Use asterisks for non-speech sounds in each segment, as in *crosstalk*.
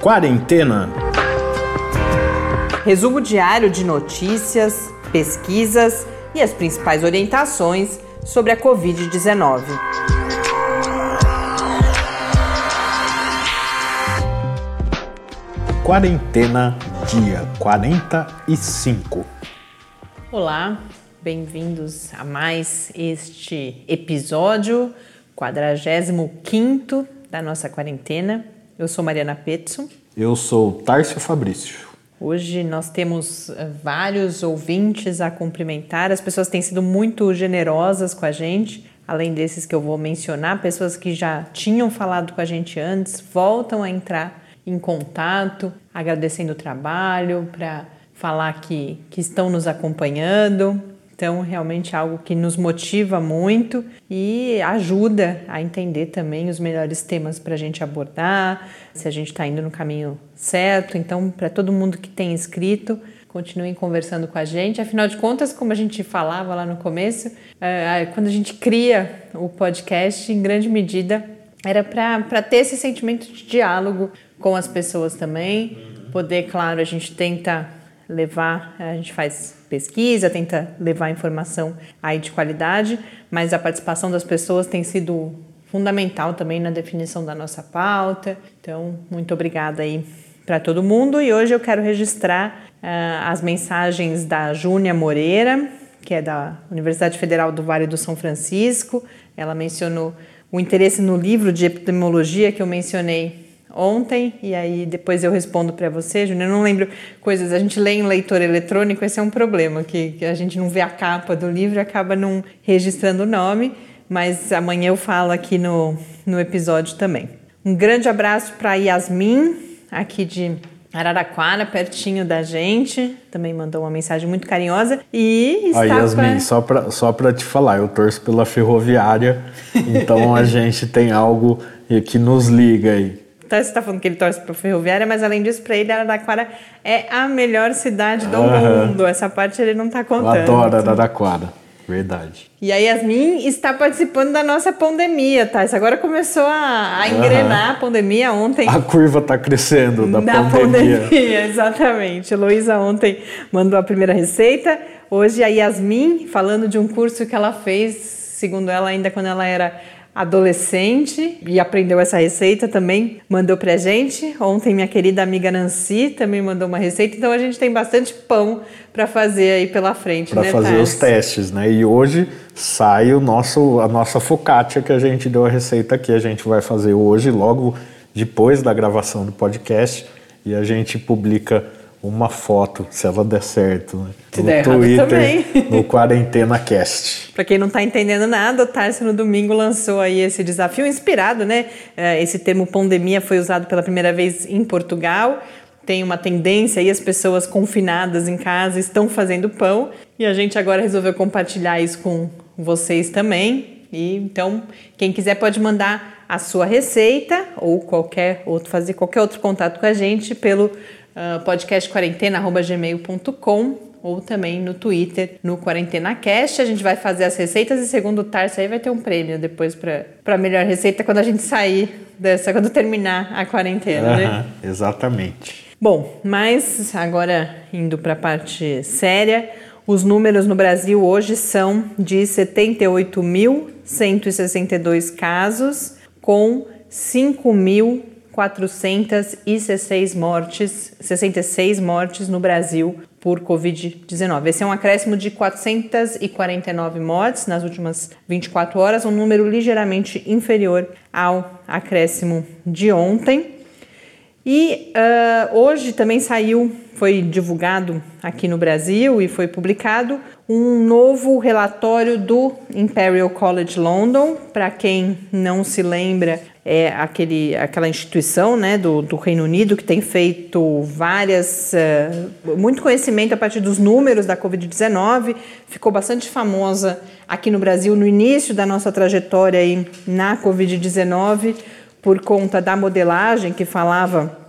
Quarentena. Resumo diário de notícias, pesquisas e as principais orientações sobre a Covid-19. Quarentena, dia 45. Olá, bem-vindos a mais este episódio, 45 da nossa quarentena. Eu sou Mariana Petson. Eu sou Tárcio Fabrício. Hoje nós temos eh, vários ouvintes a cumprimentar. As pessoas têm sido muito generosas com a gente. Além desses que eu vou mencionar, pessoas que já tinham falado com a gente antes voltam a entrar em contato, agradecendo o trabalho, para falar que, que estão nos acompanhando. Então, realmente é algo que nos motiva muito e ajuda a entender também os melhores temas para a gente abordar, se a gente está indo no caminho certo. Então, para todo mundo que tem escrito, continuem conversando com a gente. Afinal de contas, como a gente falava lá no começo, é, quando a gente cria o podcast, em grande medida era para ter esse sentimento de diálogo com as pessoas também. Poder, claro, a gente tenta levar, a gente faz pesquisa, tenta levar informação aí de qualidade, mas a participação das pessoas tem sido fundamental também na definição da nossa pauta. Então, muito obrigada aí para todo mundo e hoje eu quero registrar uh, as mensagens da Júnia Moreira, que é da Universidade Federal do Vale do São Francisco. Ela mencionou o interesse no livro de epidemiologia que eu mencionei ontem e aí depois eu respondo para você, Júnior. Eu não lembro coisas. A gente lê em leitor eletrônico, esse é um problema, que, que a gente não vê a capa do livro e acaba não registrando o nome, mas amanhã eu falo aqui no, no episódio também. Um grande abraço para Yasmin, aqui de Araraquara, pertinho da gente, também mandou uma mensagem muito carinhosa. E está. Aí, Yasmin, pra... só para só te falar, eu torço pela ferroviária, então a *laughs* gente tem algo que nos liga aí. Então, você está falando que ele torce para Ferroviária, mas além disso, para ele, Araraquara é a melhor cidade do uhum. mundo. Essa parte ele não está contando. Eu adoro Araraquara. Verdade. E a Yasmin está participando da nossa pandemia, tá? Isso agora começou a, a engrenar uhum. a pandemia ontem. A curva está crescendo da, da pandemia. pandemia. *laughs* Exatamente. Luísa ontem mandou a primeira receita. Hoje a Yasmin, falando de um curso que ela fez, segundo ela, ainda quando ela era adolescente e aprendeu essa receita também, mandou pra gente. Ontem minha querida amiga Nancy também mandou uma receita, então a gente tem bastante pão para fazer aí pela frente, Para né, fazer os testes, né? E hoje sai o nosso a nossa focaccia que a gente deu a receita aqui, a gente vai fazer hoje logo depois da gravação do podcast e a gente publica uma foto, se ela der certo, né? Se no der Twitter, também. no Quarentena Cast. *laughs* Para quem não está entendendo nada, o Tarso no domingo lançou aí esse desafio inspirado, né? É, esse termo pandemia foi usado pela primeira vez em Portugal. Tem uma tendência aí, as pessoas confinadas em casa estão fazendo pão e a gente agora resolveu compartilhar isso com vocês também. E então, quem quiser pode mandar a sua receita ou qualquer outro, fazer qualquer outro contato com a gente pelo uh, podcastquarentena.gmail.com ou também no Twitter, no QuarentenaCast. A gente vai fazer as receitas e segundo o Tarso aí vai ter um prêmio depois para melhor receita quando a gente sair dessa, quando terminar a quarentena, né? Exatamente. Bom, mas agora indo para a parte séria, os números no Brasil hoje são de 78.162 casos com 5 mil 466 mortes, 66 mortes no Brasil por Covid-19. Esse é um acréscimo de 449 mortes nas últimas 24 horas, um número ligeiramente inferior ao acréscimo de ontem. E uh, hoje também saiu, foi divulgado aqui no Brasil e foi publicado um novo relatório do Imperial College London. Para quem não se lembra, é aquele, aquela instituição né, do, do Reino Unido que tem feito várias. Uh, muito conhecimento a partir dos números da Covid-19, ficou bastante famosa aqui no Brasil no início da nossa trajetória aí na Covid-19 por conta da modelagem que falava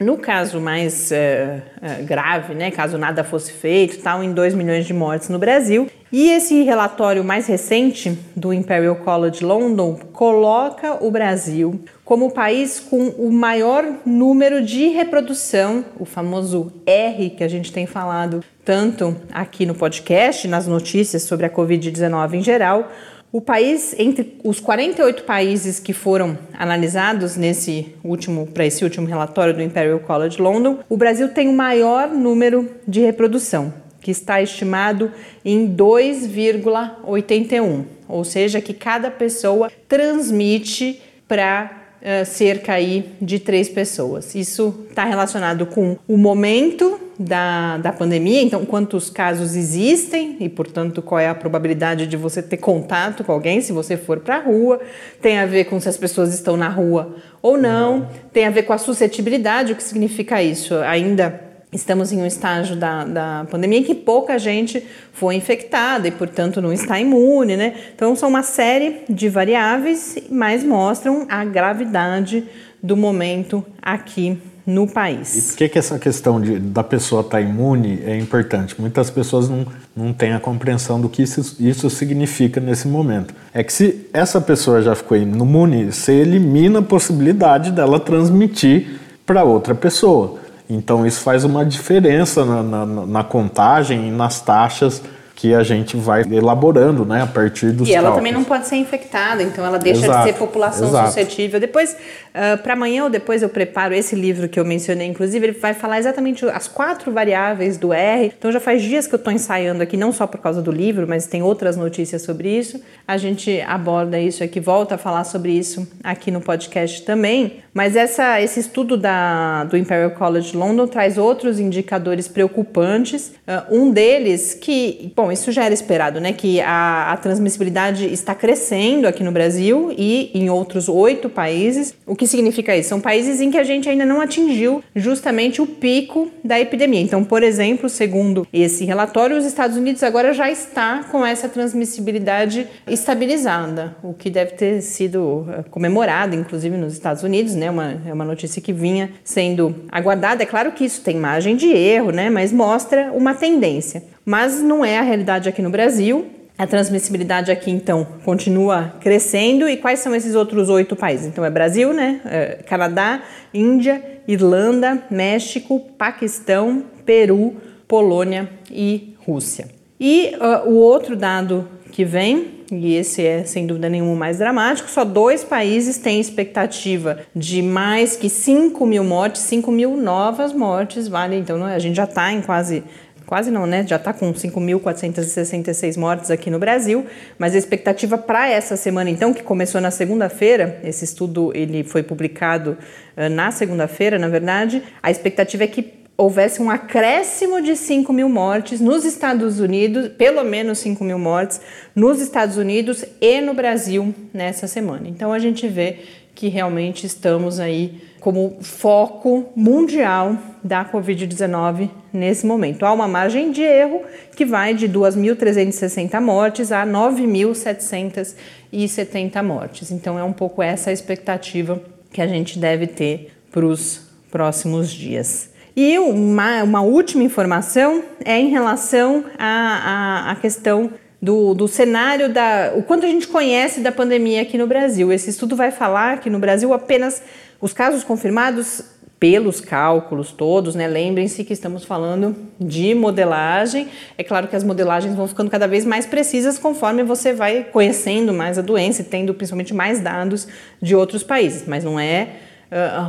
no caso mais uh, uh, grave, né, caso nada fosse feito, tal, em 2 milhões de mortes no Brasil. E esse relatório mais recente do Imperial College London coloca o Brasil como o país com o maior número de reprodução, o famoso R que a gente tem falado tanto aqui no podcast, nas notícias sobre a Covid-19 em geral. O país, entre os 48 países que foram analisados nesse último, para esse último relatório do Imperial College London, o Brasil tem o maior número de reprodução, que está estimado em 2,81, ou seja, que cada pessoa transmite para uh, cerca aí de três pessoas. Isso está relacionado com o momento da, da pandemia, então quantos casos existem e, portanto, qual é a probabilidade de você ter contato com alguém se você for para a rua. Tem a ver com se as pessoas estão na rua ou não. Tem a ver com a suscetibilidade, o que significa isso? Ainda estamos em um estágio da, da pandemia em que pouca gente foi infectada e, portanto, não está imune, né? Então, são uma série de variáveis, mas mostram a gravidade do momento aqui no país. E por que, que essa questão de, da pessoa estar tá imune é importante? Muitas pessoas não, não têm a compreensão do que isso, isso significa nesse momento. É que se essa pessoa já ficou imune, você elimina a possibilidade dela transmitir para outra pessoa. Então isso faz uma diferença na, na, na contagem e nas taxas que a gente vai elaborando, né, a partir dos E ela cálculos. também não pode ser infectada, então ela deixa exato, de ser população exato. suscetível. Depois, uh, para amanhã ou depois eu preparo esse livro que eu mencionei, inclusive, ele vai falar exatamente as quatro variáveis do R. Então já faz dias que eu estou ensaiando aqui, não só por causa do livro, mas tem outras notícias sobre isso. A gente aborda isso aqui, volta a falar sobre isso aqui no podcast também. Mas essa, esse estudo da, do Imperial College London traz outros indicadores preocupantes. Uh, um deles que, bom, isso já era esperado, né? Que a, a transmissibilidade está crescendo aqui no Brasil e em outros oito países. O que significa isso? São países em que a gente ainda não atingiu justamente o pico da epidemia. Então, por exemplo, segundo esse relatório, os Estados Unidos agora já está com essa transmissibilidade estabilizada, o que deve ter sido uh, comemorado, inclusive nos Estados Unidos, né? Uma, é uma notícia que vinha sendo aguardada. É claro que isso tem margem de erro, né? Mas mostra uma tendência. Mas não é a realidade aqui no Brasil. A transmissibilidade aqui, então, continua crescendo. E quais são esses outros oito países? Então, é Brasil, né? É Canadá, Índia, Irlanda, México, Paquistão, Peru, Polônia e Rússia. E uh, o outro dado que vem e esse é sem dúvida nenhuma o mais dramático, só dois países têm expectativa de mais que 5 mil mortes, 5 mil novas mortes, vale? Então a gente já está em quase quase não, né? Já está com 5.466 mortes aqui no Brasil, mas a expectativa para essa semana, então, que começou na segunda-feira, esse estudo ele foi publicado uh, na segunda-feira, na verdade, a expectativa é que houvesse um acréscimo de 5 mil mortes nos Estados Unidos, pelo menos 5 mil mortes nos Estados Unidos e no Brasil nessa semana. Então a gente vê que realmente estamos aí como foco mundial da Covid-19 nesse momento. Há uma margem de erro que vai de 2.360 mortes a 9.770 mortes. Então é um pouco essa a expectativa que a gente deve ter para os próximos dias. E uma, uma última informação é em relação à, questão do, do, cenário da o quanto a gente conhece da pandemia aqui no Brasil. Esse estudo vai falar que no Brasil apenas os casos confirmados pelos cálculos todos, né? Lembrem-se que estamos falando de modelagem. É claro que as modelagens vão ficando cada vez mais precisas conforme você vai conhecendo mais a doença e tendo principalmente mais dados de outros países, mas não é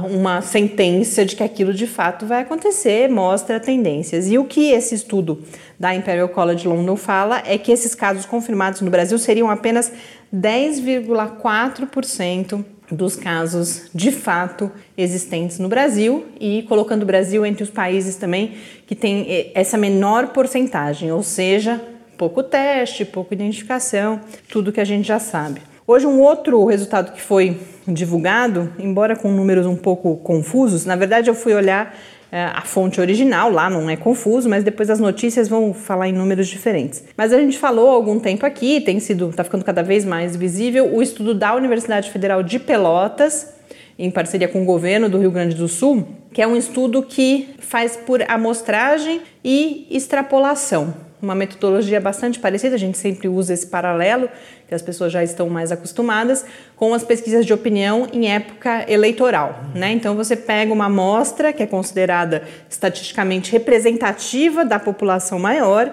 uma sentença de que aquilo de fato vai acontecer, mostra tendências. E o que esse estudo da Imperial College London fala é que esses casos confirmados no Brasil seriam apenas 10,4% dos casos de fato existentes no Brasil e colocando o Brasil entre os países também que tem eh, essa menor porcentagem, ou seja, pouco teste, pouca identificação, tudo que a gente já sabe. Hoje, um outro resultado que foi divulgado, embora com números um pouco confusos, na verdade eu fui olhar a fonte original, lá não é confuso, mas depois as notícias vão falar em números diferentes. Mas a gente falou há algum tempo aqui, tem sido, está ficando cada vez mais visível, o estudo da Universidade Federal de Pelotas, em parceria com o governo do Rio Grande do Sul, que é um estudo que faz por amostragem e extrapolação. uma metodologia bastante parecida, a gente sempre usa esse paralelo, que as pessoas já estão mais acostumadas, com as pesquisas de opinião em época eleitoral. Né? Então você pega uma amostra que é considerada estatisticamente representativa da população maior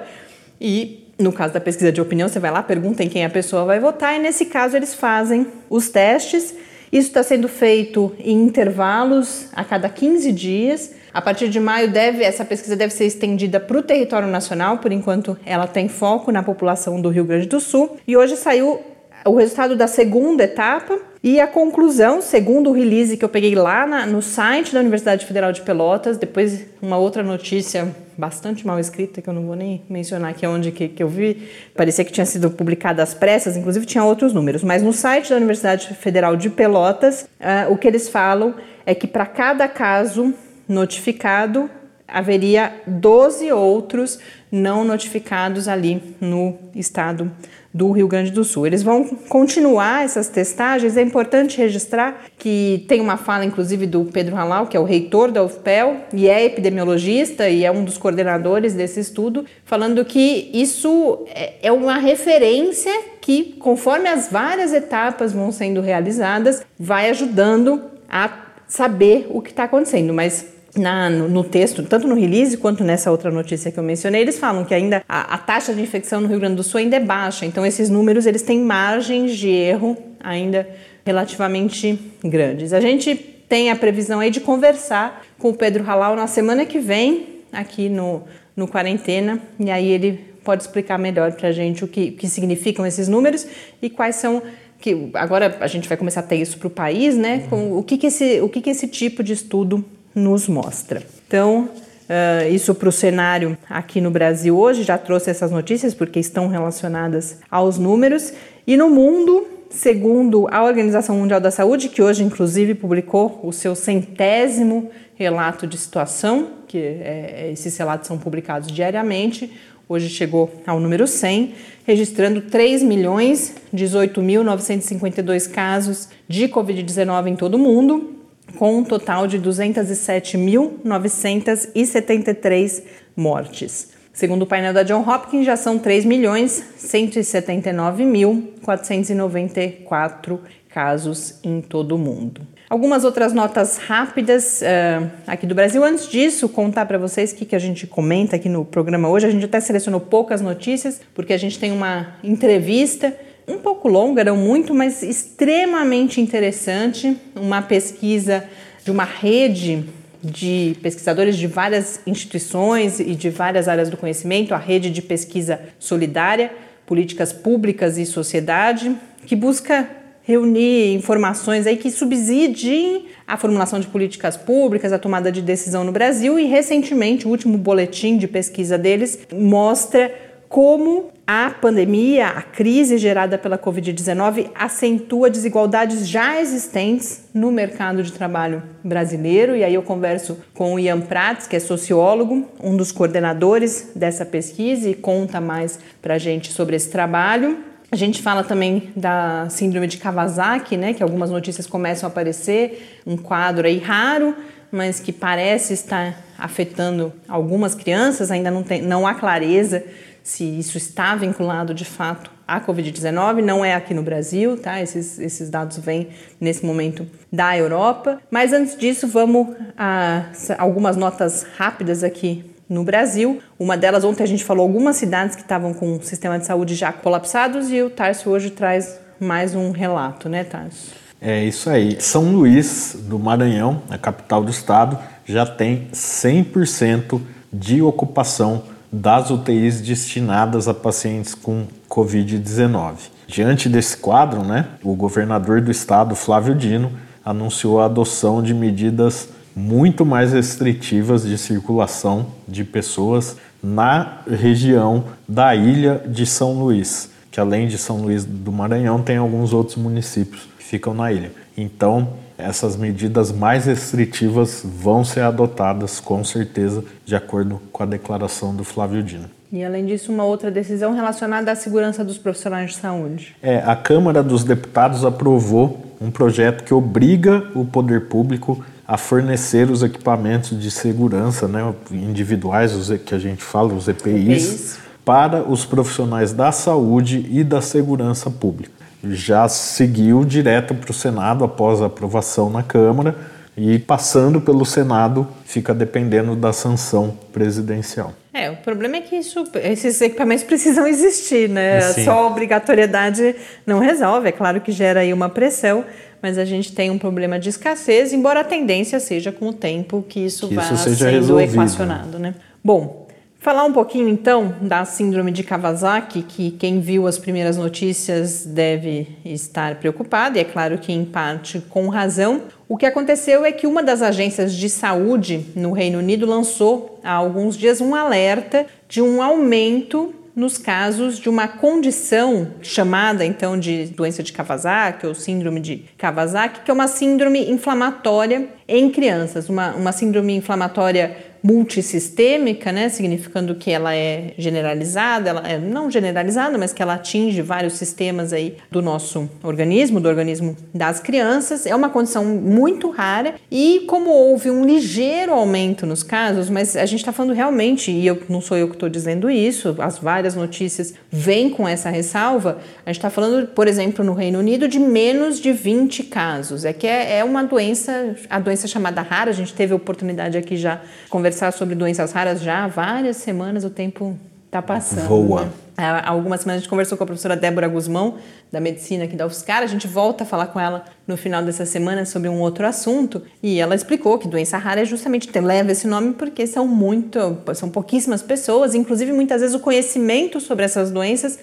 e no caso da pesquisa de opinião, você vai lá, pergunta em quem a pessoa vai votar, e nesse caso eles fazem os testes. Isso está sendo feito em intervalos a cada 15 dias. A partir de maio, deve, essa pesquisa deve ser estendida para o território nacional, por enquanto ela tem foco na população do Rio Grande do Sul. E hoje saiu o resultado da segunda etapa e a conclusão, segundo o release que eu peguei lá na, no site da Universidade Federal de Pelotas, depois uma outra notícia bastante mal escrita, que eu não vou nem mencionar aqui onde que, que eu vi, parecia que tinha sido publicada às pressas, inclusive tinha outros números, mas no site da Universidade Federal de Pelotas, uh, o que eles falam é que para cada caso notificado, haveria 12 outros não notificados ali no estado do Rio Grande do Sul. Eles vão continuar essas testagens. É importante registrar que tem uma fala, inclusive, do Pedro Halal, que é o reitor da UFPEL e é epidemiologista e é um dos coordenadores desse estudo, falando que isso é, é uma referência que, conforme as várias etapas vão sendo realizadas, vai ajudando a saber o que está acontecendo. Mas na, no, no, texto, tanto no release quanto nessa outra notícia que eu mencionei, eles falam que ainda a, a, taxa de infecção no Rio Grande do Sul ainda é baixa. Então, esses números eles têm margens de erro ainda relativamente grandes. A gente tem a previsão aí de conversar com o Pedro Halal na semana que vem, aqui no, no Quarentena, e aí ele pode explicar melhor para a gente o que, que significam esses números e quais são que agora a gente vai começar a ter isso para o país, né? Com o que, que esse o que, que esse tipo de estudo nos mostra. Então, uh, isso para o cenário aqui no Brasil hoje, já trouxe essas notícias porque estão relacionadas aos números. E no mundo, segundo a Organização Mundial da Saúde, que hoje inclusive publicou o seu centésimo relato de situação, que é, esses relatos são publicados diariamente, hoje chegou ao número 100, registrando 3 milhões 18.952 casos de Covid-19 em todo o mundo, com um total de 207.973 mortes. Segundo o painel da John Hopkins, já são 3.179.494 casos em todo o mundo. Algumas outras notas rápidas uh, aqui do Brasil. Antes disso, contar para vocês o que, que a gente comenta aqui no programa hoje. A gente até selecionou poucas notícias, porque a gente tem uma entrevista um pouco longa, não muito, mas extremamente interessante. Uma pesquisa de uma rede de pesquisadores de várias instituições e de várias áreas do conhecimento, a rede de pesquisa solidária, políticas públicas e sociedade, que busca reunir informações aí que subsidiem a formulação de políticas públicas, a tomada de decisão no Brasil e recentemente o último boletim de pesquisa deles mostra como a pandemia, a crise gerada pela Covid-19 acentua desigualdades já existentes no mercado de trabalho brasileiro. E aí eu converso com o Ian Prats, que é sociólogo, um dos coordenadores dessa pesquisa, e conta mais para a gente sobre esse trabalho. A gente fala também da síndrome de Kawasaki, né, que algumas notícias começam a aparecer, um quadro aí raro, mas que parece estar afetando algumas crianças, ainda não, tem, não há clareza se isso está vinculado de fato à Covid-19, não é aqui no Brasil, tá? Esses, esses dados vêm nesse momento da Europa. Mas antes disso, vamos a algumas notas rápidas aqui no Brasil. Uma delas, ontem a gente falou algumas cidades que estavam com o sistema de saúde já colapsados e o Tarso hoje traz mais um relato, né, Tarso? É isso aí. São Luís, do Maranhão, a capital do estado, já tem 100% de ocupação das UTIs destinadas a pacientes com Covid-19. Diante desse quadro, né, o governador do estado, Flávio Dino, anunciou a adoção de medidas muito mais restritivas de circulação de pessoas na região da ilha de São Luís, que além de São Luís do Maranhão tem alguns outros municípios que ficam na ilha. Então, essas medidas mais restritivas vão ser adotadas com certeza, de acordo com a declaração do Flávio Dino. E além disso, uma outra decisão relacionada à segurança dos profissionais de saúde. É, a Câmara dos Deputados aprovou um projeto que obriga o poder público a fornecer os equipamentos de segurança né, individuais, os que a gente fala, os EPIs, EPIs. para os profissionais da saúde e da segurança pública. Já seguiu direto para o Senado após a aprovação na Câmara e passando pelo Senado fica dependendo da sanção presidencial. É, o problema é que isso, esses equipamentos precisam existir, né? Sim. Só a obrigatoriedade não resolve. É claro que gera aí uma pressão, mas a gente tem um problema de escassez, embora a tendência seja com o tempo que isso que vá isso sendo resolvido. equacionado, né? Bom, Falar um pouquinho então da síndrome de Kawasaki, que quem viu as primeiras notícias deve estar preocupado, e é claro que em parte com razão. O que aconteceu é que uma das agências de saúde no Reino Unido lançou há alguns dias um alerta de um aumento nos casos de uma condição chamada então de doença de Kawasaki ou síndrome de Kawasaki, que é uma síndrome inflamatória em crianças, uma, uma síndrome inflamatória multissistêmica, né, significando que ela é generalizada, ela é não generalizada, mas que ela atinge vários sistemas aí do nosso organismo, do organismo das crianças. É uma condição muito rara e como houve um ligeiro aumento nos casos, mas a gente está falando realmente, e eu não sou eu que estou dizendo isso, as várias notícias vêm com essa ressalva, a gente está falando, por exemplo, no Reino Unido, de menos de 20 casos. É que é, é uma doença, a doença chamada rara, a gente teve a oportunidade aqui já conversar conversar sobre doenças raras já há várias semanas, o tempo está passando. Voa. Né? Há algumas semanas a gente conversou com a professora Débora Guzmão, da medicina aqui da UFSCar. A gente volta a falar com ela no final dessa semana sobre um outro assunto. E ela explicou que doença rara é justamente, leva esse nome porque são muito, são pouquíssimas pessoas. Inclusive, muitas vezes o conhecimento sobre essas doenças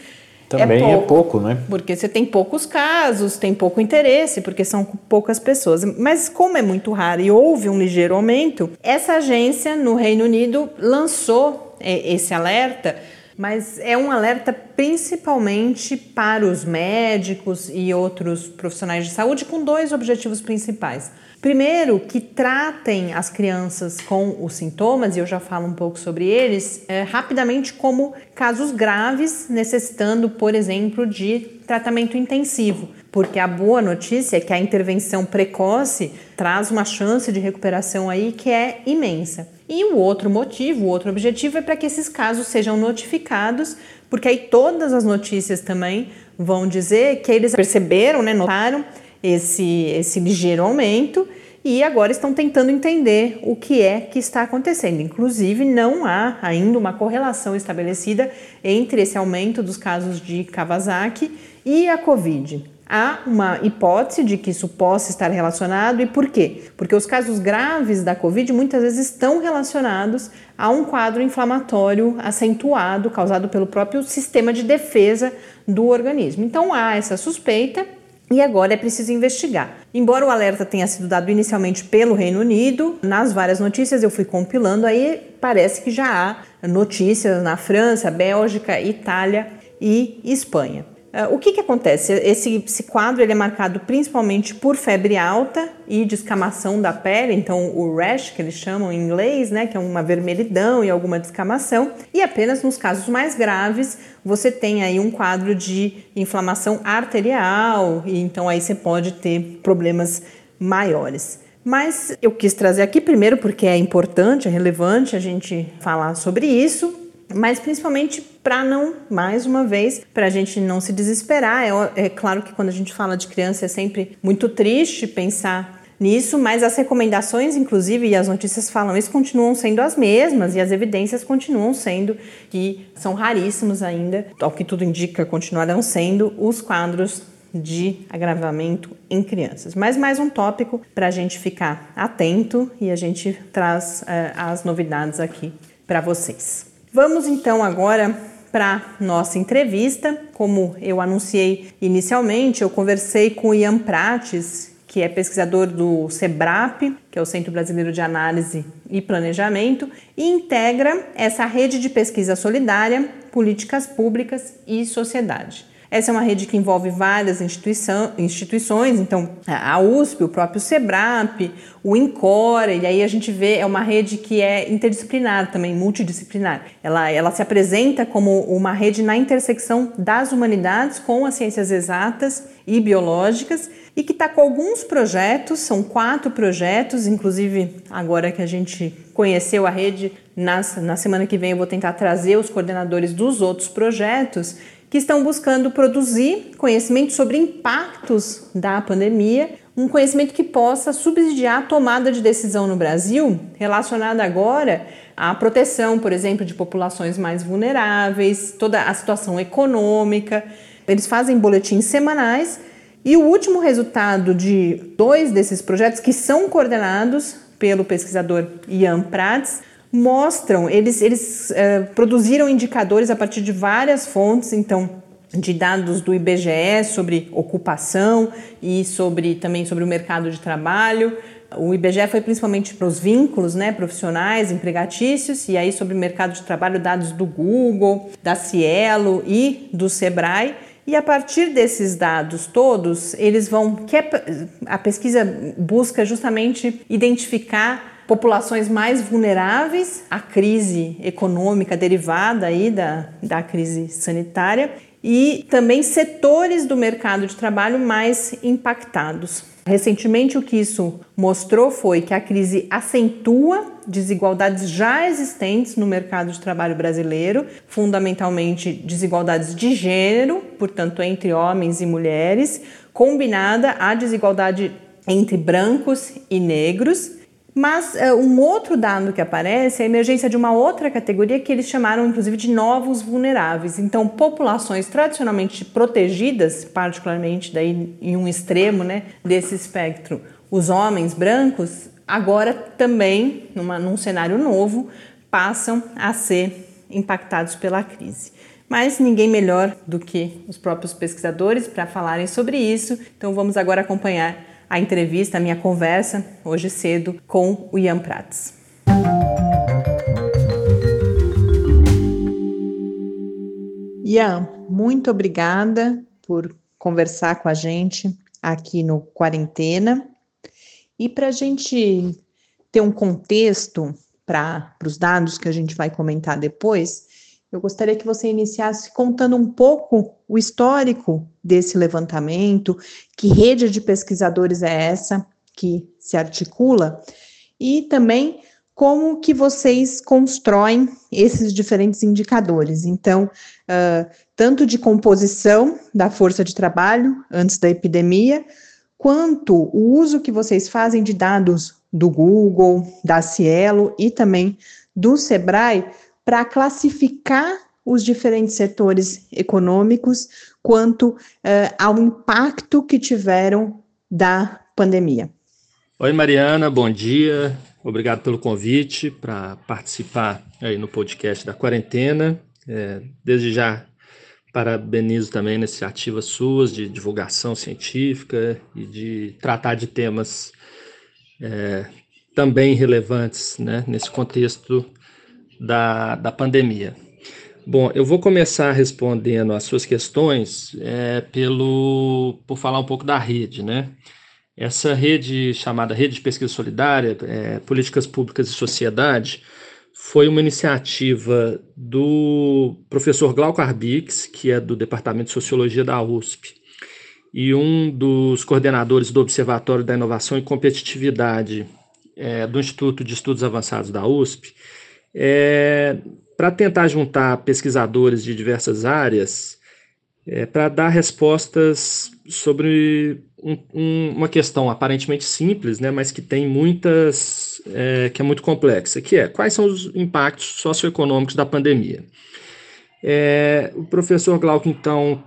também é pouco, é pouco, né? Porque você tem poucos casos, tem pouco interesse, porque são poucas pessoas. Mas como é muito raro e houve um ligeiro aumento, essa agência no Reino Unido lançou é, esse alerta, mas é um alerta principalmente para os médicos e outros profissionais de saúde com dois objetivos principais. Primeiro, que tratem as crianças com os sintomas, e eu já falo um pouco sobre eles, é, rapidamente como casos graves, necessitando, por exemplo, de tratamento intensivo. Porque a boa notícia é que a intervenção precoce traz uma chance de recuperação aí que é imensa. E o outro motivo, o outro objetivo é para que esses casos sejam notificados, porque aí todas as notícias também vão dizer que eles perceberam, né, notaram esse, esse ligeiro aumento e agora estão tentando entender o que é que está acontecendo. Inclusive, não há ainda uma correlação estabelecida entre esse aumento dos casos de Kawasaki e a Covid. Há uma hipótese de que isso possa estar relacionado e por quê? Porque os casos graves da Covid muitas vezes estão relacionados a um quadro inflamatório acentuado causado pelo próprio sistema de defesa do organismo. Então há essa suspeita e agora é preciso investigar. Embora o alerta tenha sido dado inicialmente pelo Reino Unido, nas várias notícias eu fui compilando, aí parece que já há notícias na França, Bélgica, Itália e Espanha. Uh, o que, que acontece? Esse, esse quadro ele é marcado principalmente por febre alta e descamação da pele, então o rash, que eles chamam em inglês, né, que é uma vermelhidão e alguma descamação, e apenas nos casos mais graves você tem aí um quadro de inflamação arterial, e então aí você pode ter problemas maiores. Mas eu quis trazer aqui primeiro porque é importante, é relevante a gente falar sobre isso, mas principalmente para não, mais uma vez, para a gente não se desesperar. É, é claro que quando a gente fala de criança é sempre muito triste pensar nisso, mas as recomendações, inclusive, e as notícias falam isso, continuam sendo as mesmas e as evidências continuam sendo que são raríssimos ainda, ao que tudo indica, continuarão sendo os quadros de agravamento em crianças. Mas mais um tópico para a gente ficar atento e a gente traz uh, as novidades aqui para vocês. Vamos então agora para nossa entrevista. Como eu anunciei inicialmente, eu conversei com o Ian Prates, que é pesquisador do SEBRAP, que é o Centro Brasileiro de Análise e Planejamento, e integra essa rede de pesquisa solidária, políticas públicas e sociedade. Essa é uma rede que envolve várias instituições, então a USP, o próprio SEBRAP, o INCORE, e aí a gente vê, é uma rede que é interdisciplinar também, multidisciplinar. Ela, ela se apresenta como uma rede na intersecção das humanidades com as ciências exatas e biológicas e que está com alguns projetos, são quatro projetos, inclusive agora que a gente conheceu a rede, na, na semana que vem eu vou tentar trazer os coordenadores dos outros projetos que estão buscando produzir conhecimento sobre impactos da pandemia, um conhecimento que possa subsidiar a tomada de decisão no Brasil relacionada agora à proteção, por exemplo, de populações mais vulneráveis, toda a situação econômica. Eles fazem boletins semanais e o último resultado de dois desses projetos, que são coordenados pelo pesquisador Ian Prats, mostram, eles, eles uh, produziram indicadores a partir de várias fontes, então de dados do IBGE sobre ocupação e sobre também sobre o mercado de trabalho. O IBGE foi principalmente para os vínculos né, profissionais, empregatícios, e aí sobre o mercado de trabalho, dados do Google, da Cielo e do Sebrae. E a partir desses dados todos, eles vão. A pesquisa busca justamente identificar populações mais vulneráveis à crise econômica derivada aí da, da crise sanitária e também setores do mercado de trabalho mais impactados. Recentemente, o que isso mostrou foi que a crise acentua desigualdades já existentes no mercado de trabalho brasileiro, fundamentalmente desigualdades de gênero, portanto, entre homens e mulheres, combinada à desigualdade entre brancos e negros mas uh, um outro dado que aparece é a emergência de uma outra categoria que eles chamaram inclusive de novos vulneráveis. Então, populações tradicionalmente protegidas, particularmente daí em um extremo né, desse espectro, os homens brancos, agora também, numa, num cenário novo, passam a ser impactados pela crise. Mas ninguém melhor do que os próprios pesquisadores para falarem sobre isso. Então, vamos agora acompanhar a entrevista, a minha conversa hoje cedo com o Ian Prats. Ian, muito obrigada por conversar com a gente aqui no Quarentena. E para a gente ter um contexto para os dados que a gente vai comentar depois, eu gostaria que você iniciasse contando um pouco o histórico desse levantamento, que rede de pesquisadores é essa que se articula e também como que vocês constroem esses diferentes indicadores. Então, uh, tanto de composição da força de trabalho antes da epidemia, quanto o uso que vocês fazem de dados do Google, da Cielo e também do Sebrae para classificar os diferentes setores econômicos quanto uh, ao impacto que tiveram da pandemia. Oi, Mariana, bom dia. Obrigado pelo convite para participar aí no podcast da quarentena. É, desde já parabenizo também iniciativas suas de divulgação científica e de tratar de temas é, também relevantes né, nesse contexto da, da pandemia. Bom, eu vou começar respondendo as suas questões é, pelo, por falar um pouco da rede, né? Essa rede chamada Rede de Pesquisa Solidária, é, Políticas Públicas e Sociedade, foi uma iniciativa do professor Glauco Arbix, que é do Departamento de Sociologia da USP, e um dos coordenadores do Observatório da Inovação e Competitividade é, do Instituto de Estudos Avançados da USP, é, para tentar juntar pesquisadores de diversas áreas é, para dar respostas sobre um, um, uma questão aparentemente simples, né, mas que tem muitas, é, que é muito complexa, que é quais são os impactos socioeconômicos da pandemia. É, o professor Glauco, então,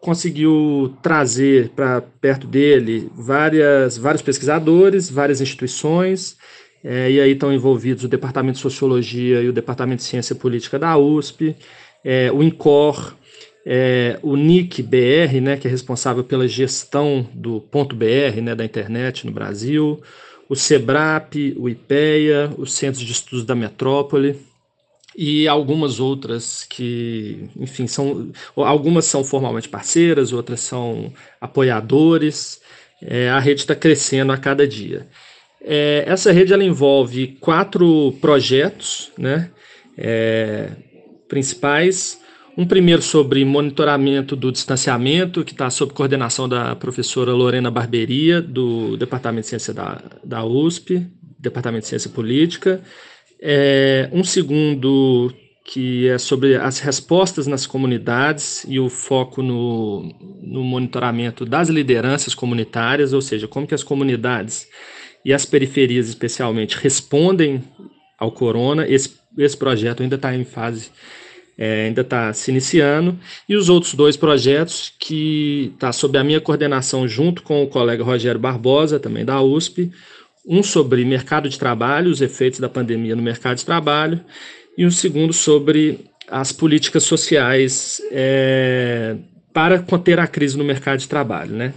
conseguiu trazer para perto dele várias, vários pesquisadores, várias instituições, é, e aí estão envolvidos o Departamento de Sociologia e o Departamento de Ciência Política da USP, é, o INCOR, é, o NIC BR, né, que é responsável pela gestão do ponto .br, né, da internet no Brasil, o SEBRAP, o IPEA, os Centros de Estudos da Metrópole, e algumas outras que, enfim, são algumas são formalmente parceiras, outras são apoiadores. É, a rede está crescendo a cada dia. É, essa rede ela envolve quatro projetos né, é, principais. Um primeiro sobre monitoramento do distanciamento, que está sob coordenação da professora Lorena Barberia, do Departamento de Ciência da, da USP, Departamento de Ciência Política. É, um segundo que é sobre as respostas nas comunidades e o foco no, no monitoramento das lideranças comunitárias, ou seja, como que as comunidades e as periferias especialmente respondem ao corona. Esse, esse projeto ainda está em fase, é, ainda está se iniciando. E os outros dois projetos que está sob a minha coordenação junto com o colega Rogério Barbosa, também da USP, um sobre mercado de trabalho, os efeitos da pandemia no mercado de trabalho, e um segundo sobre as políticas sociais é, para conter a crise no mercado de trabalho, né?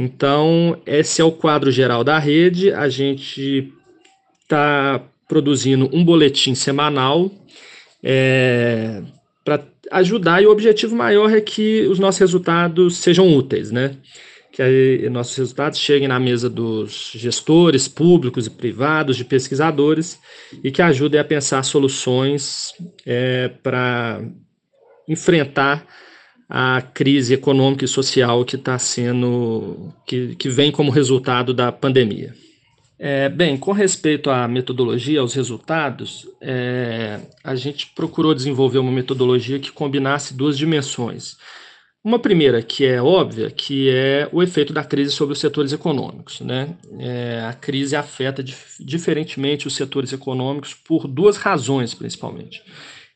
Então, esse é o quadro geral da rede. A gente está produzindo um boletim semanal é, para ajudar, e o objetivo maior é que os nossos resultados sejam úteis, né? Que aí, nossos resultados cheguem na mesa dos gestores públicos e privados, de pesquisadores, e que ajudem a pensar soluções é, para enfrentar a crise econômica e social que está sendo, que, que vem como resultado da pandemia. É, bem, com respeito à metodologia, aos resultados, é, a gente procurou desenvolver uma metodologia que combinasse duas dimensões. Uma primeira, que é óbvia, que é o efeito da crise sobre os setores econômicos. Né? É, a crise afeta dif diferentemente os setores econômicos por duas razões, principalmente.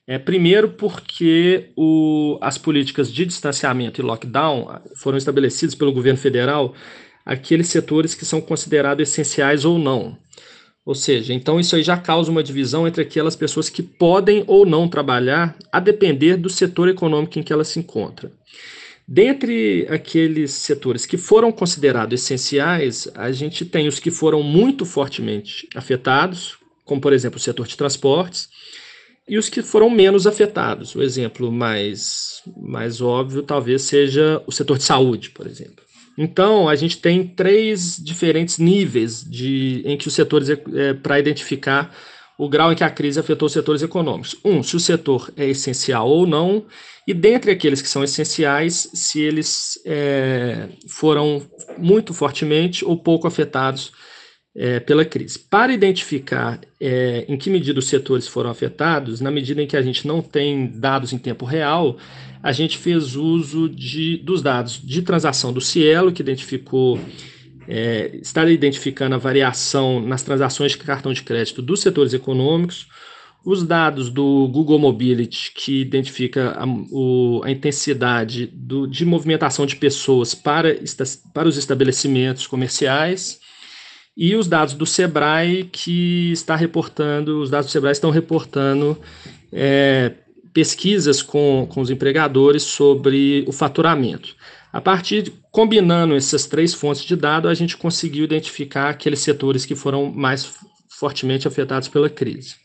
É, primeiro, porque o, as políticas de distanciamento e lockdown foram estabelecidas pelo governo federal aqueles setores que são considerados essenciais ou não. Ou seja, então isso aí já causa uma divisão entre aquelas pessoas que podem ou não trabalhar, a depender do setor econômico em que ela se encontra. Dentre aqueles setores que foram considerados essenciais, a gente tem os que foram muito fortemente afetados, como por exemplo o setor de transportes, e os que foram menos afetados. O exemplo mais, mais óbvio talvez seja o setor de saúde, por exemplo. Então, a gente tem três diferentes níveis de, em que os setores, é, para identificar o grau em que a crise afetou os setores econômicos. Um, se o setor é essencial ou não, e dentre aqueles que são essenciais, se eles é, foram muito fortemente ou pouco afetados é, pela crise. Para identificar é, em que medida os setores foram afetados, na medida em que a gente não tem dados em tempo real, a gente fez uso de, dos dados de transação do Cielo, que identificou é, está identificando a variação nas transações de cartão de crédito dos setores econômicos, os dados do Google Mobility, que identifica a, o, a intensidade do, de movimentação de pessoas para, para os estabelecimentos comerciais, e os dados do Sebrae que está reportando, os dados do Sebrae estão reportando é, pesquisas com, com os empregadores sobre o faturamento. A partir de combinando essas três fontes de dados, a gente conseguiu identificar aqueles setores que foram mais fortemente afetados pela crise.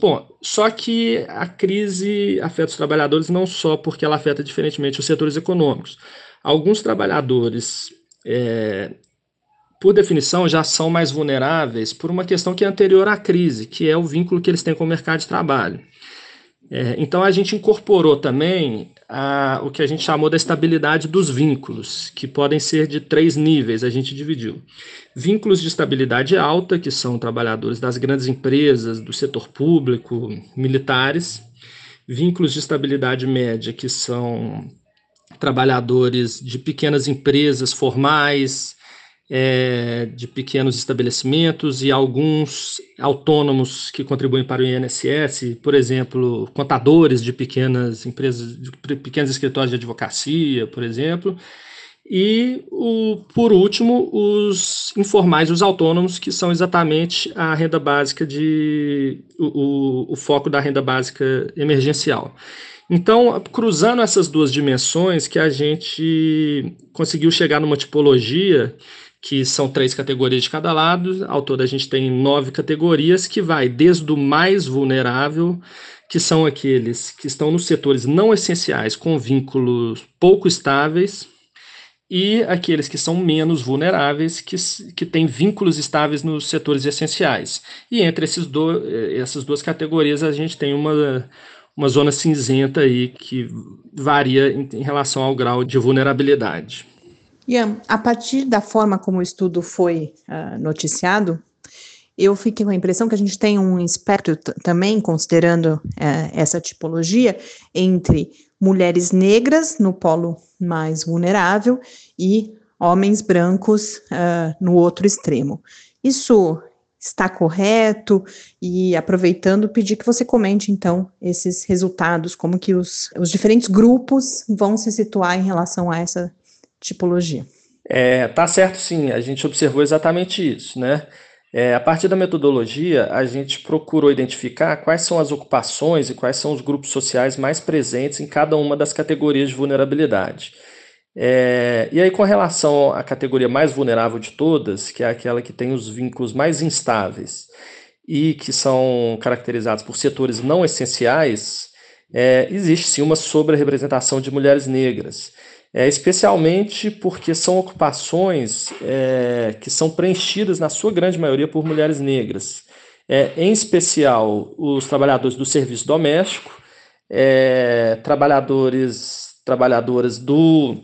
Bom, só que a crise afeta os trabalhadores não só porque ela afeta diferentemente os setores econômicos. Alguns trabalhadores é, por definição, já são mais vulneráveis por uma questão que é anterior à crise, que é o vínculo que eles têm com o mercado de trabalho. É, então, a gente incorporou também a, o que a gente chamou da estabilidade dos vínculos, que podem ser de três níveis, a gente dividiu. Vínculos de estabilidade alta, que são trabalhadores das grandes empresas, do setor público, militares. Vínculos de estabilidade média, que são trabalhadores de pequenas empresas formais, é, de pequenos estabelecimentos e alguns autônomos que contribuem para o INSS, por exemplo, contadores de pequenas empresas, de pequenos escritórios de advocacia, por exemplo, e, o, por último, os informais, os autônomos, que são exatamente a renda básica de. o, o foco da renda básica emergencial. Então, cruzando essas duas dimensões, que a gente conseguiu chegar numa tipologia que são três categorias de cada lado. Ao todo, a gente tem nove categorias, que vai desde o mais vulnerável, que são aqueles que estão nos setores não essenciais, com vínculos pouco estáveis, e aqueles que são menos vulneráveis, que, que têm vínculos estáveis nos setores essenciais. E entre esses do, essas duas categorias, a gente tem uma, uma zona cinzenta aí que varia em, em relação ao grau de vulnerabilidade. Ian, a partir da forma como o estudo foi uh, noticiado, eu fiquei com a impressão que a gente tem um espectro também, considerando uh, essa tipologia, entre mulheres negras no polo mais vulnerável e homens brancos uh, no outro extremo. Isso está correto? E aproveitando, pedir que você comente então esses resultados, como que os, os diferentes grupos vão se situar em relação a essa tipologia. É, tá certo sim, a gente observou exatamente isso, né? É, a partir da metodologia, a gente procurou identificar quais são as ocupações e quais são os grupos sociais mais presentes em cada uma das categorias de vulnerabilidade. É, e aí, com relação à categoria mais vulnerável de todas, que é aquela que tem os vínculos mais instáveis e que são caracterizados por setores não essenciais, é, existe sim uma sobre-representação de mulheres negras é, especialmente porque são ocupações é, que são preenchidas, na sua grande maioria, por mulheres negras. É, em especial, os trabalhadores do serviço doméstico, é, trabalhadores, trabalhadoras do,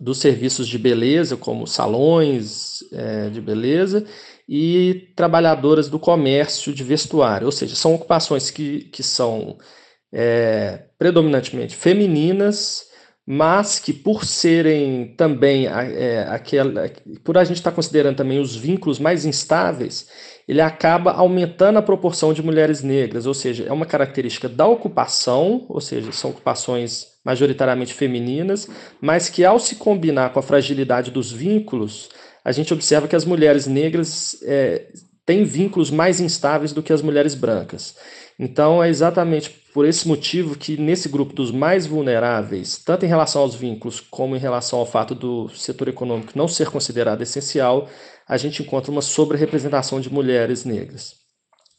dos serviços de beleza, como salões é, de beleza, e trabalhadoras do comércio de vestuário, ou seja, são ocupações que, que são é, predominantemente femininas, mas que por serem também é, aquela, por a gente estar tá considerando também os vínculos mais instáveis, ele acaba aumentando a proporção de mulheres negras, ou seja, é uma característica da ocupação, ou seja, são ocupações majoritariamente femininas, mas que ao se combinar com a fragilidade dos vínculos, a gente observa que as mulheres negras é, têm vínculos mais instáveis do que as mulheres brancas. Então, é exatamente por esse motivo que nesse grupo dos mais vulneráveis, tanto em relação aos vínculos como em relação ao fato do setor econômico não ser considerado essencial, a gente encontra uma sobre-representação de mulheres negras.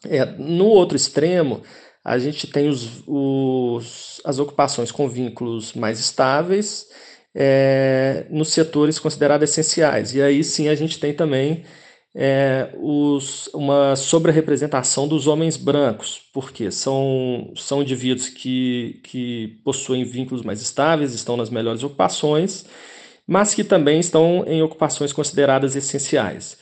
É, no outro extremo, a gente tem os, os, as ocupações com vínculos mais estáveis é, nos setores considerados essenciais. E aí sim a gente tem também é, os, uma sobre-representação dos homens brancos, porque são, são indivíduos que, que possuem vínculos mais estáveis, estão nas melhores ocupações, mas que também estão em ocupações consideradas essenciais.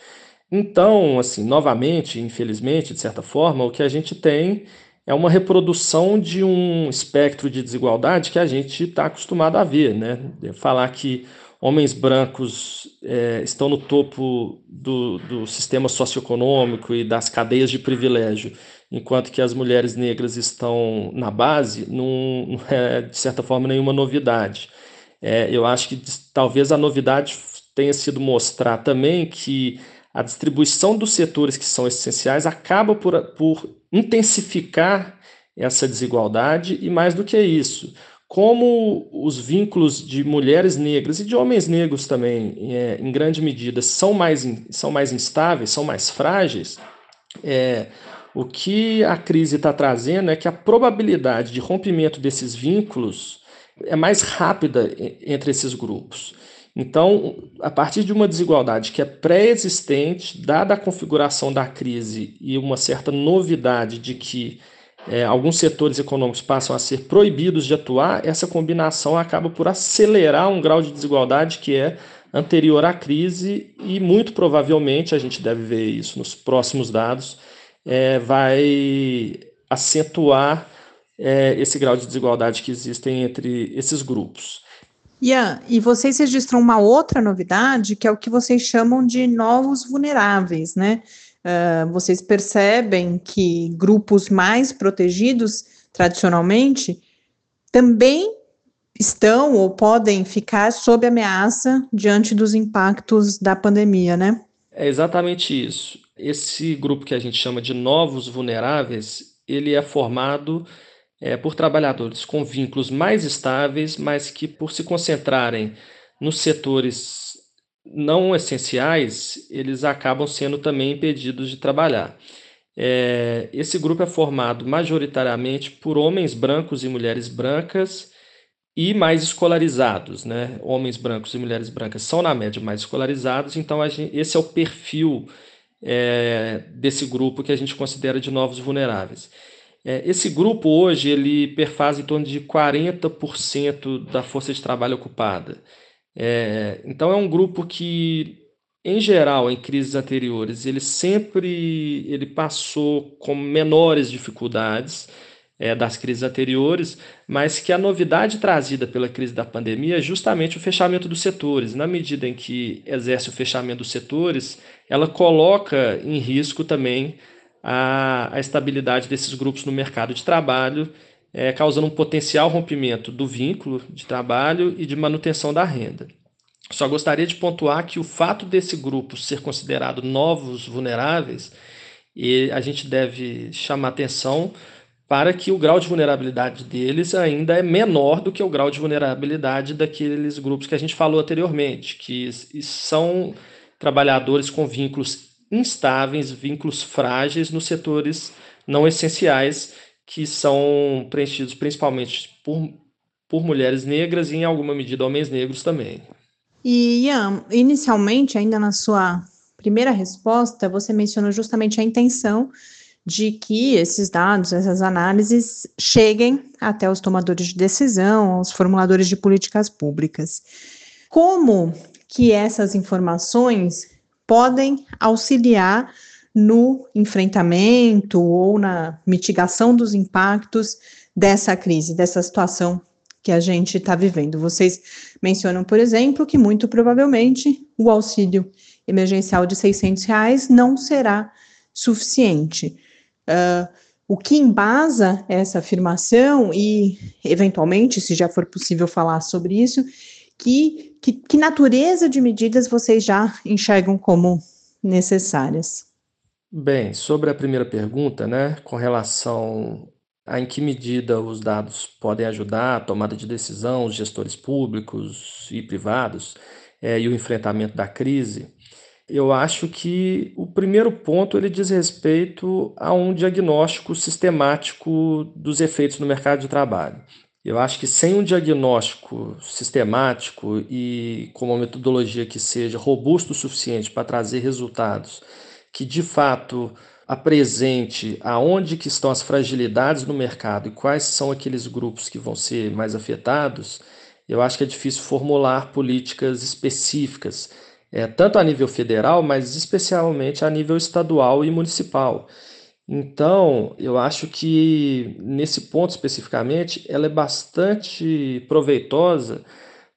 Então, assim, novamente, infelizmente, de certa forma, o que a gente tem é uma reprodução de um espectro de desigualdade que a gente está acostumado a ver, né? Falar que homens brancos é, estão no topo do, do sistema socioeconômico e das cadeias de privilégio, enquanto que as mulheres negras estão na base, não, não é, de certa forma, nenhuma novidade. É, eu acho que talvez a novidade tenha sido mostrar também que a distribuição dos setores que são essenciais acaba por, por intensificar essa desigualdade e mais do que isso, como os vínculos de mulheres negras e de homens negros também, é, em grande medida, são mais, são mais instáveis, são mais frágeis, é, o que a crise está trazendo é que a probabilidade de rompimento desses vínculos é mais rápida entre esses grupos. Então, a partir de uma desigualdade que é pré-existente, dada a configuração da crise e uma certa novidade de que é, alguns setores econômicos passam a ser proibidos de atuar, essa combinação acaba por acelerar um grau de desigualdade que é anterior à crise e muito provavelmente, a gente deve ver isso nos próximos dados, é, vai acentuar é, esse grau de desigualdade que existe entre esses grupos. Ian, e vocês registram uma outra novidade, que é o que vocês chamam de novos vulneráveis, né? Uh, vocês percebem que grupos mais protegidos, tradicionalmente, também estão ou podem ficar sob ameaça diante dos impactos da pandemia, né? É exatamente isso. Esse grupo que a gente chama de novos vulneráveis, ele é formado é, por trabalhadores com vínculos mais estáveis, mas que por se concentrarem nos setores não essenciais, eles acabam sendo também impedidos de trabalhar. É, esse grupo é formado majoritariamente por homens brancos e mulheres brancas e mais escolarizados, né? Homens brancos e mulheres brancas são, na média, mais escolarizados, então gente, esse é o perfil é, desse grupo que a gente considera de novos vulneráveis. É, esse grupo hoje ele perfaz em torno de 40% da força de trabalho ocupada. É, então é um grupo que, em geral, em crises anteriores, ele sempre ele passou com menores dificuldades é, das crises anteriores, mas que a novidade trazida pela crise da pandemia é justamente o fechamento dos setores. Na medida em que exerce o fechamento dos setores, ela coloca em risco também a, a estabilidade desses grupos no mercado de trabalho, é, causando um potencial rompimento do vínculo de trabalho e de manutenção da renda. Só gostaria de pontuar que o fato desse grupo ser considerado novos vulneráveis, e a gente deve chamar atenção para que o grau de vulnerabilidade deles ainda é menor do que o grau de vulnerabilidade daqueles grupos que a gente falou anteriormente, que são trabalhadores com vínculos instáveis, vínculos frágeis nos setores não essenciais, que são preenchidos principalmente por, por mulheres negras e, em alguma medida, homens negros também. E, Ian, inicialmente, ainda na sua primeira resposta, você mencionou justamente a intenção de que esses dados, essas análises cheguem até os tomadores de decisão, aos formuladores de políticas públicas. Como que essas informações podem auxiliar no enfrentamento ou na mitigação dos impactos dessa crise, dessa situação que a gente está vivendo. Vocês mencionam, por exemplo, que muito provavelmente o auxílio emergencial de 600 reais não será suficiente. Uh, o que embasa essa afirmação e, eventualmente, se já for possível falar sobre isso, que, que, que natureza de medidas vocês já enxergam como necessárias? Bem, sobre a primeira pergunta, né, com relação a em que medida os dados podem ajudar a tomada de decisão, os gestores públicos e privados é, e o enfrentamento da crise, eu acho que o primeiro ponto ele diz respeito a um diagnóstico sistemático dos efeitos no mercado de trabalho. Eu acho que sem um diagnóstico sistemático e com uma metodologia que seja robusto o suficiente para trazer resultados que de fato apresente aonde que estão as fragilidades no mercado e quais são aqueles grupos que vão ser mais afetados, eu acho que é difícil formular políticas específicas é, tanto a nível federal, mas especialmente a nível estadual e municipal. Então, eu acho que nesse ponto especificamente, ela é bastante proveitosa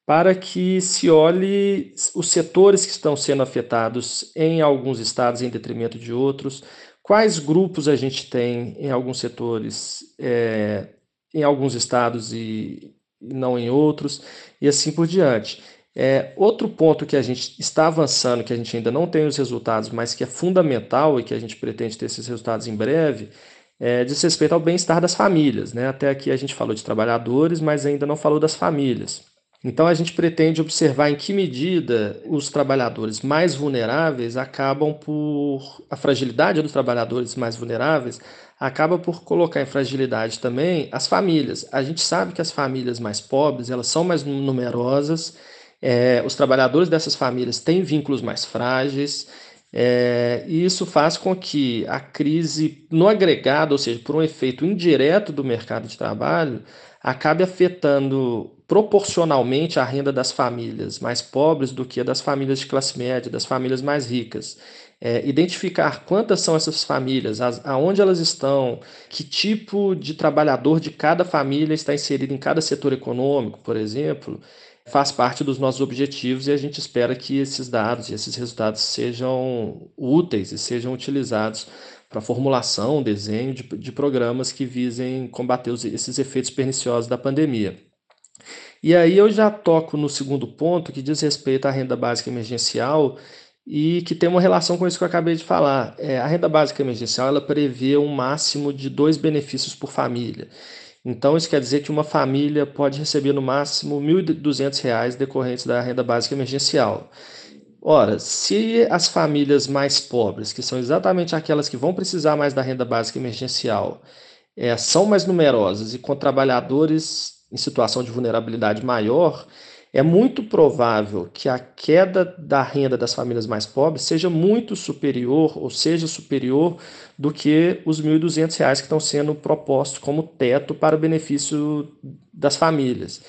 para que se olhe os setores que estão sendo afetados em alguns estados em detrimento de outros, quais grupos a gente tem em alguns setores, é, em alguns estados e não em outros, e assim por diante. É, outro ponto que a gente está avançando, que a gente ainda não tem os resultados, mas que é fundamental e que a gente pretende ter esses resultados em breve, é, diz respeito ao bem-estar das famílias. Né? Até aqui a gente falou de trabalhadores, mas ainda não falou das famílias. Então a gente pretende observar em que medida os trabalhadores mais vulneráveis acabam por. a fragilidade dos trabalhadores mais vulneráveis acaba por colocar em fragilidade também as famílias. A gente sabe que as famílias mais pobres elas são mais numerosas é, os trabalhadores dessas famílias têm vínculos mais frágeis, é, e isso faz com que a crise, no agregado, ou seja, por um efeito indireto do mercado de trabalho, acabe afetando proporcionalmente a renda das famílias mais pobres do que a das famílias de classe média, das famílias mais ricas. É, identificar quantas são essas famílias, as, aonde elas estão, que tipo de trabalhador de cada família está inserido em cada setor econômico, por exemplo, faz parte dos nossos objetivos e a gente espera que esses dados e esses resultados sejam úteis e sejam utilizados para formulação, desenho de, de programas que visem combater os, esses efeitos perniciosos da pandemia. E aí eu já toco no segundo ponto, que diz respeito à renda básica emergencial e que tem uma relação com isso que eu acabei de falar. É, a renda básica emergencial ela prevê um máximo de dois benefícios por família. Então, isso quer dizer que uma família pode receber no máximo R$ 1.200 decorrentes da renda básica emergencial. Ora, se as famílias mais pobres, que são exatamente aquelas que vão precisar mais da renda básica emergencial, é, são mais numerosas e com trabalhadores em situação de vulnerabilidade maior, é muito provável que a queda da renda das famílias mais pobres seja muito superior, ou seja superior do que os R$ 1.200 que estão sendo propostos como teto para o benefício das famílias.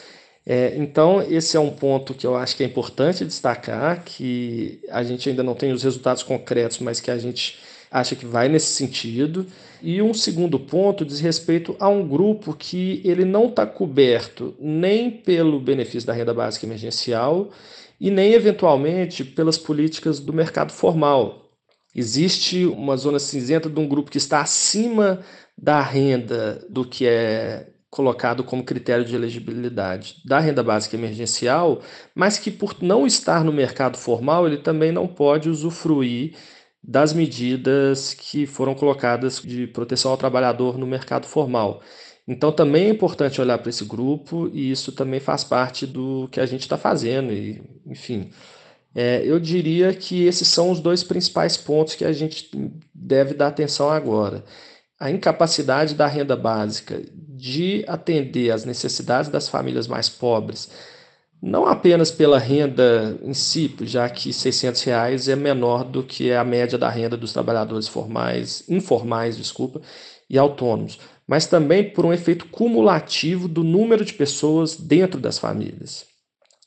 É, então, esse é um ponto que eu acho que é importante destacar, que a gente ainda não tem os resultados concretos, mas que a gente acha que vai nesse sentido. E um segundo ponto diz respeito a um grupo que ele não está coberto nem pelo benefício da renda básica emergencial e nem eventualmente pelas políticas do mercado formal. Existe uma zona cinzenta de um grupo que está acima da renda do que é colocado como critério de elegibilidade da renda básica emergencial, mas que por não estar no mercado formal, ele também não pode usufruir das medidas que foram colocadas de proteção ao trabalhador no mercado formal. Então também é importante olhar para esse grupo e isso também faz parte do que a gente está fazendo. E, enfim, é, eu diria que esses são os dois principais pontos que a gente deve dar atenção agora. A incapacidade da renda básica de atender às necessidades das famílias mais pobres não apenas pela renda em si, já que 600 reais é menor do que a média da renda dos trabalhadores formais, informais, desculpa, e autônomos, mas também por um efeito cumulativo do número de pessoas dentro das famílias.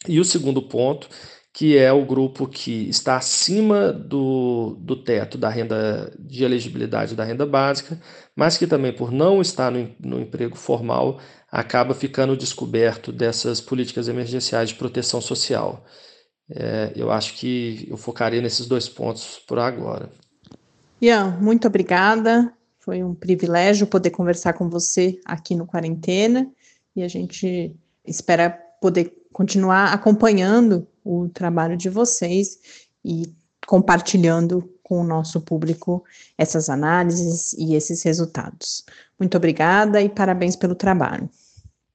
E o segundo ponto, que é o grupo que está acima do, do teto da renda de elegibilidade da renda básica, mas que também por não estar no, no emprego formal acaba ficando descoberto dessas políticas emergenciais de proteção social. É, eu acho que eu focaria nesses dois pontos por agora. Ian, muito obrigada. Foi um privilégio poder conversar com você aqui no Quarentena e a gente espera poder continuar acompanhando o trabalho de vocês e compartilhando com o nosso público essas análises e esses resultados. Muito obrigada e parabéns pelo trabalho.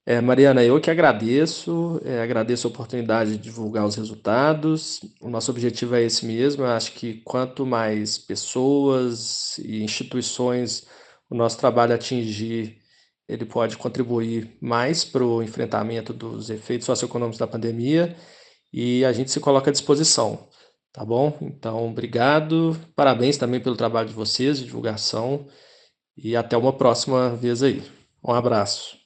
É, Mariana, eu que agradeço, é, agradeço a oportunidade de divulgar os resultados. O nosso objetivo é esse mesmo. Eu acho que quanto mais pessoas e instituições o nosso trabalho atingir, ele pode contribuir mais para o enfrentamento dos efeitos socioeconômicos da pandemia e a gente se coloca à disposição. Tá bom? Então, obrigado. Parabéns também pelo trabalho de vocês, de divulgação. E até uma próxima vez aí. Um abraço.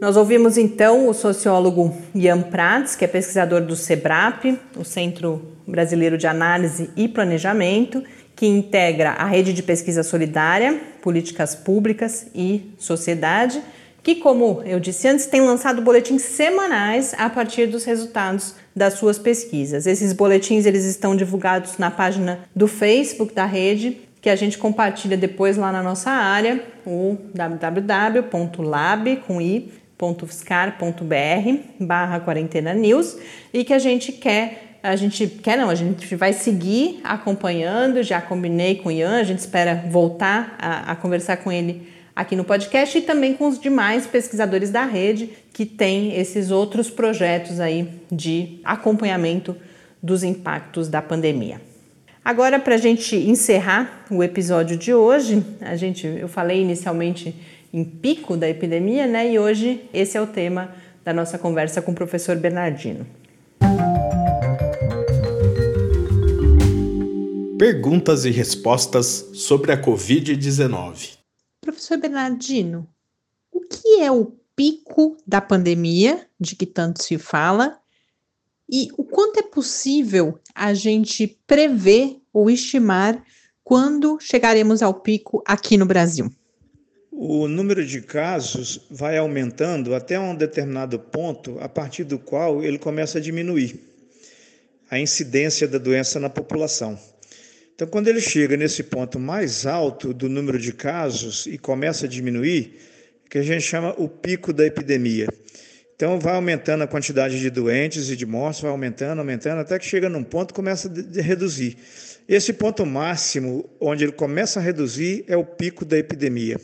Nós ouvimos então o sociólogo Ian Prats, que é pesquisador do SEBRAP, o Centro Brasileiro de Análise e Planejamento, que integra a rede de pesquisa solidária, políticas públicas e sociedade que, como eu disse antes, tem lançado boletins semanais a partir dos resultados das suas pesquisas. Esses boletins eles estão divulgados na página do Facebook da rede, que a gente compartilha depois lá na nossa área, o www.lab.fiscar.br barra quarentena news e que a gente quer a gente quer não, a gente vai seguir acompanhando, já combinei com o Ian, a gente espera voltar a, a conversar com ele aqui no podcast e também com os demais pesquisadores da rede que têm esses outros projetos aí de acompanhamento dos impactos da pandemia. Agora, para a gente encerrar o episódio de hoje, a gente, eu falei inicialmente em pico da epidemia, né? E hoje esse é o tema da nossa conversa com o professor Bernardino. Perguntas e respostas sobre a Covid-19. Professor Bernardino, o que é o pico da pandemia, de que tanto se fala, e o quanto é possível a gente prever ou estimar quando chegaremos ao pico aqui no Brasil? O número de casos vai aumentando até um determinado ponto, a partir do qual ele começa a diminuir a incidência da doença na população. Então, quando ele chega nesse ponto mais alto do número de casos e começa a diminuir, que a gente chama o pico da epidemia. Então, vai aumentando a quantidade de doentes e de mortes, vai aumentando, aumentando, até que chega num ponto e começa a reduzir. Esse ponto máximo, onde ele começa a reduzir, é o pico da epidemia.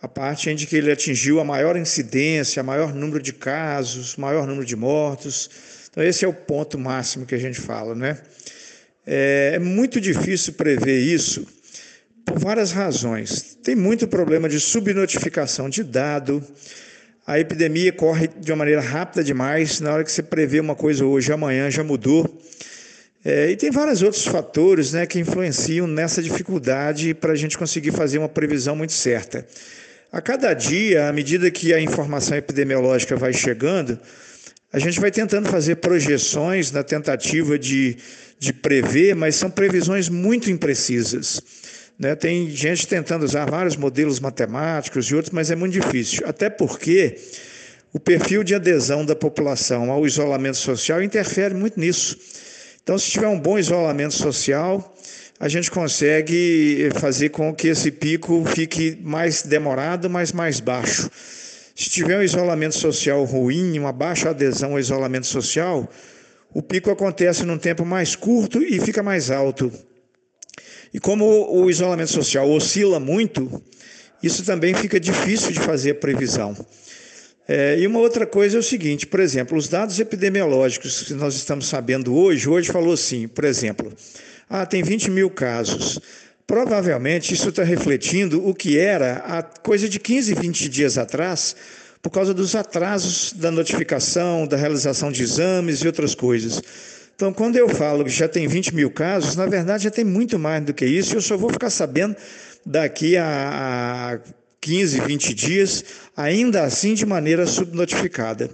a parte em que ele atingiu a maior incidência, maior número de casos, maior número de mortos. Então, esse é o ponto máximo que a gente fala, né? É, é muito difícil prever isso por várias razões. Tem muito problema de subnotificação de dado. A epidemia corre de uma maneira rápida demais. Na hora que você prevê uma coisa hoje, amanhã já mudou. É, e tem vários outros fatores né, que influenciam nessa dificuldade para a gente conseguir fazer uma previsão muito certa. A cada dia, à medida que a informação epidemiológica vai chegando, a gente vai tentando fazer projeções na tentativa de, de prever, mas são previsões muito imprecisas. Né? Tem gente tentando usar vários modelos matemáticos e outros, mas é muito difícil. Até porque o perfil de adesão da população ao isolamento social interfere muito nisso. Então, se tiver um bom isolamento social, a gente consegue fazer com que esse pico fique mais demorado, mas mais baixo. Se tiver um isolamento social ruim, uma baixa adesão ao isolamento social, o pico acontece num tempo mais curto e fica mais alto. E como o isolamento social oscila muito, isso também fica difícil de fazer a previsão. É, e uma outra coisa é o seguinte, por exemplo, os dados epidemiológicos que nós estamos sabendo hoje, hoje falou assim, por exemplo, ah, tem 20 mil casos. Provavelmente isso está refletindo o que era a coisa de 15, 20 dias atrás, por causa dos atrasos da notificação, da realização de exames e outras coisas. Então, quando eu falo que já tem 20 mil casos, na verdade já tem muito mais do que isso, e eu só vou ficar sabendo daqui a 15, 20 dias, ainda assim de maneira subnotificada.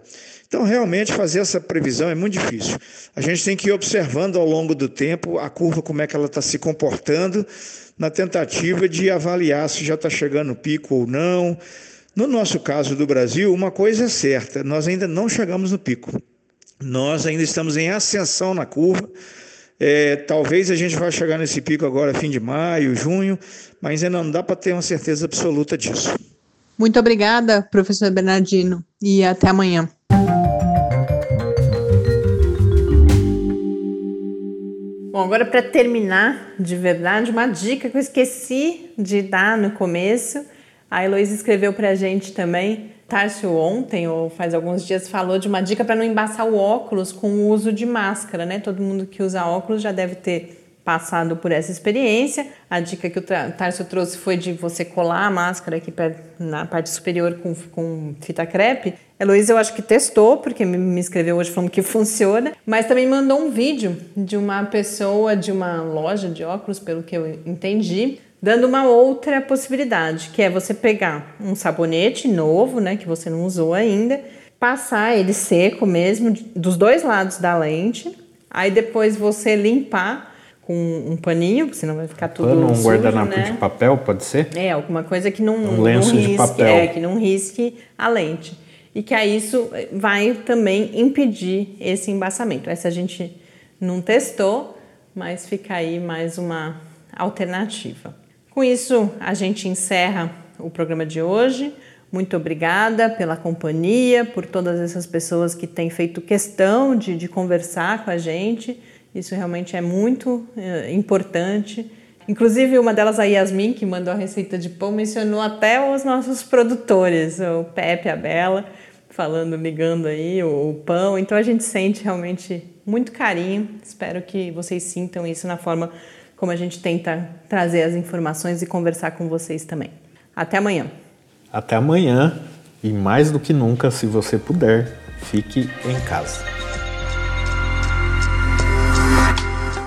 Então, realmente, fazer essa previsão é muito difícil. A gente tem que ir observando ao longo do tempo a curva, como é que ela está se comportando, na tentativa de avaliar se já está chegando o pico ou não. No nosso caso do Brasil, uma coisa é certa: nós ainda não chegamos no pico. Nós ainda estamos em ascensão na curva. É, talvez a gente vá chegar nesse pico agora, fim de maio, junho, mas ainda não dá para ter uma certeza absoluta disso. Muito obrigada, professor Bernardino, e até amanhã. Bom, agora para terminar de verdade, uma dica que eu esqueci de dar no começo. A Heloísa escreveu para a gente também. Tárcio ontem, ou faz alguns dias, falou de uma dica para não embaçar o óculos com o uso de máscara, né? Todo mundo que usa óculos já deve ter passado por essa experiência. A dica que o Tarso trouxe foi de você colar a máscara aqui na parte superior com, com fita crepe. Heloísa, eu acho que testou, porque me escreveu hoje falando que *laughs* funciona, mas também mandou um vídeo de uma pessoa de uma loja de óculos, pelo que eu entendi, dando uma outra possibilidade, que é você pegar um sabonete novo, né, que você não usou ainda, passar ele seco mesmo, dos dois lados da lente, aí depois você limpar com um paninho, senão vai ficar tudo Pano, um sujo, guardanapo né? de papel, pode ser? É, alguma coisa que não, um lenço não risque, de papel. É, que não risque a lente. E que aí isso vai também impedir esse embaçamento. Essa a gente não testou, mas fica aí mais uma alternativa. Com isso, a gente encerra o programa de hoje. Muito obrigada pela companhia, por todas essas pessoas que têm feito questão de, de conversar com a gente. Isso realmente é muito é, importante. Inclusive, uma delas, a Yasmin, que mandou a receita de pão, mencionou até os nossos produtores, o Pepe, a Bela, falando, ligando aí o, o pão. Então, a gente sente realmente muito carinho. Espero que vocês sintam isso na forma como a gente tenta trazer as informações e conversar com vocês também. Até amanhã. Até amanhã. E mais do que nunca, se você puder, fique em casa.